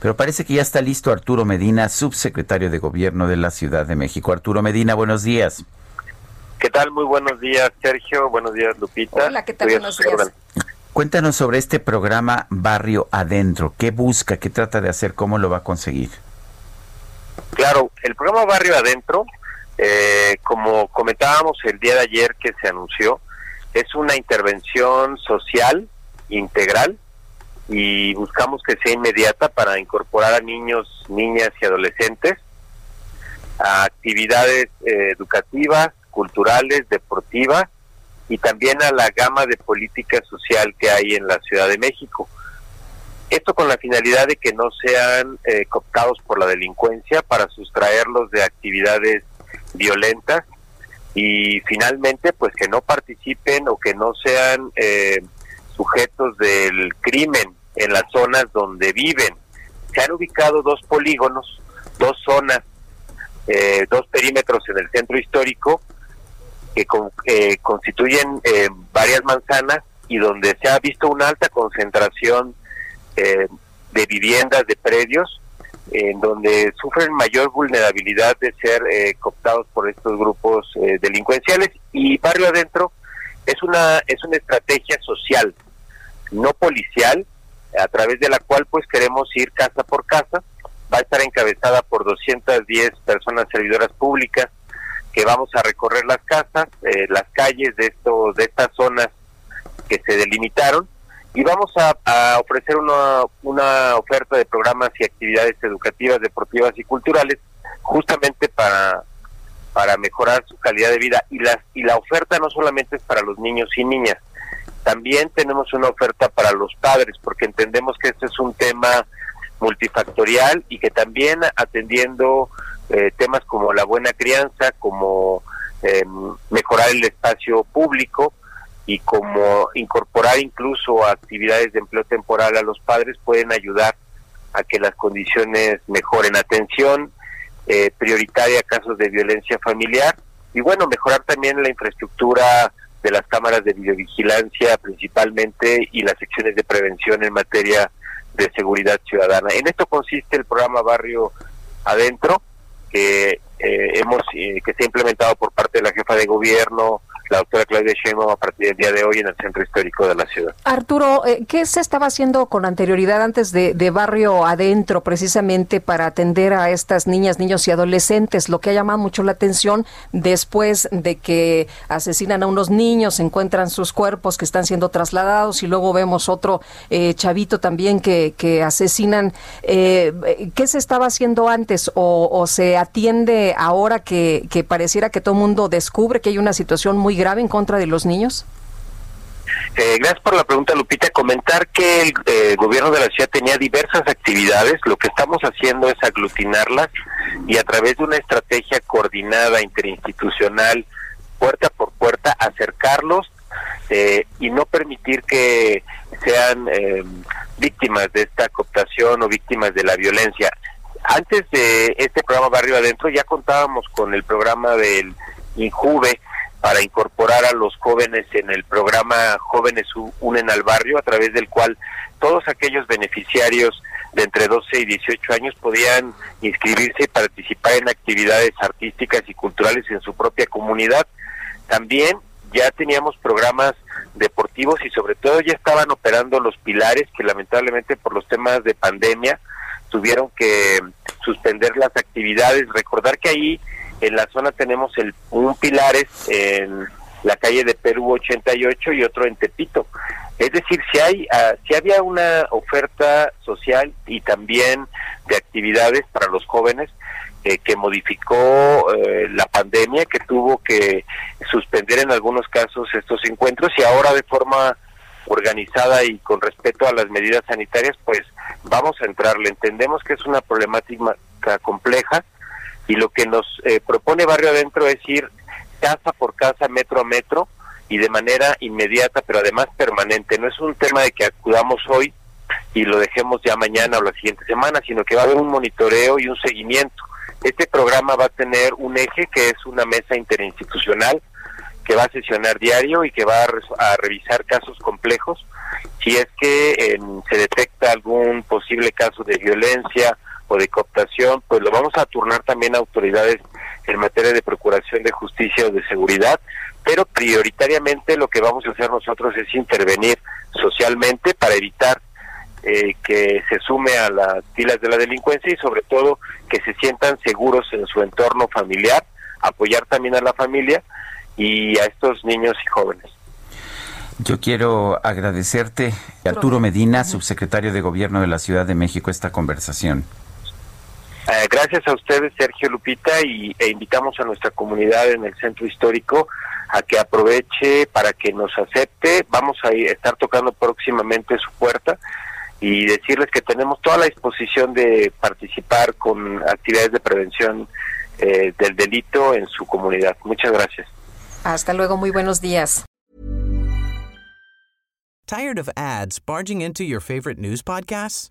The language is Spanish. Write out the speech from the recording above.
Pero parece que ya está listo Arturo Medina, subsecretario de Gobierno de la Ciudad de México. Arturo Medina, buenos días. ¿Qué tal? Muy buenos días, Sergio. Buenos días, Lupita. Hola, ¿qué tal? Buenos días. Cuéntanos sobre este programa Barrio Adentro. ¿Qué busca? ¿Qué trata de hacer? ¿Cómo lo va a conseguir? Claro, el programa Barrio Adentro, eh, como comentábamos el día de ayer que se anunció, es una intervención social integral y buscamos que sea inmediata para incorporar a niños, niñas y adolescentes a actividades eh, educativas, culturales, deportivas y también a la gama de política social que hay en la Ciudad de México. Esto con la finalidad de que no sean eh, cooptados por la delincuencia para sustraerlos de actividades violentas y finalmente pues que no participen o que no sean eh, sujetos del crimen en las zonas donde viven. Se han ubicado dos polígonos, dos zonas, eh, dos perímetros en el centro histórico que eh, constituyen eh, varias manzanas y donde se ha visto una alta concentración de viviendas, de predios, en donde sufren mayor vulnerabilidad de ser cooptados por estos grupos delincuenciales y barrio adentro es una es una estrategia social no policial a través de la cual pues queremos ir casa por casa. Va a estar encabezada por 210 personas servidoras públicas que vamos a recorrer las casas, eh, las calles de estos de estas zonas que se delimitaron y vamos a, ofrecer una, una oferta de programas y actividades educativas, deportivas y culturales justamente para para mejorar su calidad de vida y las y la oferta no solamente es para los niños y niñas, también tenemos una oferta para los padres, porque entendemos que este es un tema multifactorial y que también atendiendo eh, temas como la buena crianza, como em, mejorar el espacio público y como incorporar incluso actividades de empleo temporal a los padres pueden ayudar a que las condiciones mejoren. Atención eh, prioritaria a casos de violencia familiar y bueno, mejorar también la infraestructura de las cámaras de videovigilancia principalmente y las secciones de prevención en materia de seguridad ciudadana. En esto consiste el programa Barrio Adentro, que eh, hemos eh, que se ha implementado por parte de la jefa de gobierno, la doctora Claudia Sheinbaum a partir del día de hoy en el centro histórico de la ciudad. Arturo, eh, ¿qué se estaba haciendo con anterioridad antes de, barrio adentro precisamente para atender a estas niñas, niños y adolescentes? Lo que ha llamado mucho la atención después de que asesinan a unos niños, encuentran sus cuerpos que están siendo trasladados y luego vemos otro eh, chavito también que, que asesinan. Eh, ¿Qué se estaba haciendo antes o, o se atiende ahora que, que pareciera que todo el mundo descubre que hay una situación muy grave en contra de los niños? Eh, gracias por la pregunta, Lupita. Comentar que el eh, gobierno de la ciudad tenía diversas actividades. Lo que estamos haciendo es aglutinarlas y a través de una estrategia coordinada interinstitucional, puerta por puerta, acercarlos eh, y no permitir que sean víctimas de esta cooptación o víctimas de la violencia. Antes de este programa Barrio Adentro ya contábamos con el programa del INJUVE, para incorporar a los jóvenes en el programa Jóvenes Unen al Barrio, a través del cual todos aquellos beneficiarios de entre 12 y 18 años podían inscribirse y participar en actividades artísticas y culturales en su propia comunidad. También ya teníamos programas deportivos y sobre todo ya estaban operando los pilares que lamentablemente por los temas de pandemia tuvieron que suspender las actividades. Recordar que ahí en la zona tenemos el un Pilares en la calle de Perú 88 y otro en Tepito. Es decir, si hay ah, si había una oferta social y también de actividades para los jóvenes eh, que modificó eh, la pandemia, que tuvo que suspender en algunos casos estos encuentros y ahora de forma organizada y con respeto a las medidas sanitarias, pues vamos a entrarle. Entendemos que es una problemática compleja, Y lo que nos eh, propone Barrio Adentro es ir casa por casa, metro a metro, y de manera inmediata, pero además permanente. No es un tema de que acudamos hoy y lo dejemos ya mañana o la siguiente semana, sino que va a haber un monitoreo y un seguimiento. Este programa va a tener un eje que es una mesa interinstitucional que va a sesionar diario y que va a, revisar casos complejos. Si es que se detecta algún posible caso de violencia o de cooptación, pues lo vamos a turnar también a autoridades en materia de procuración de justicia o de seguridad, pero prioritariamente lo que vamos a hacer nosotros es intervenir socialmente para evitar eh, que se sume a las filas de la delincuencia y sobre todo que se sientan seguros en su entorno familiar, apoyar también a la familia y a estos niños y jóvenes. Yo quiero agradecerte, Arturo Medina, subsecretario de Gobierno de la Ciudad de México, esta conversación. Eh, gracias a ustedes, Sergio Lupita, y, e invitamos a nuestra comunidad en el centro histórico a que aproveche para que nos acepte. Vamos a estar tocando próximamente su puerta y decirles que tenemos toda la disposición de participar con actividades de prevención eh, del delito en su comunidad. Muchas gracias. Hasta luego, muy buenos días. Tired of ads barging into your favorite news podcasts?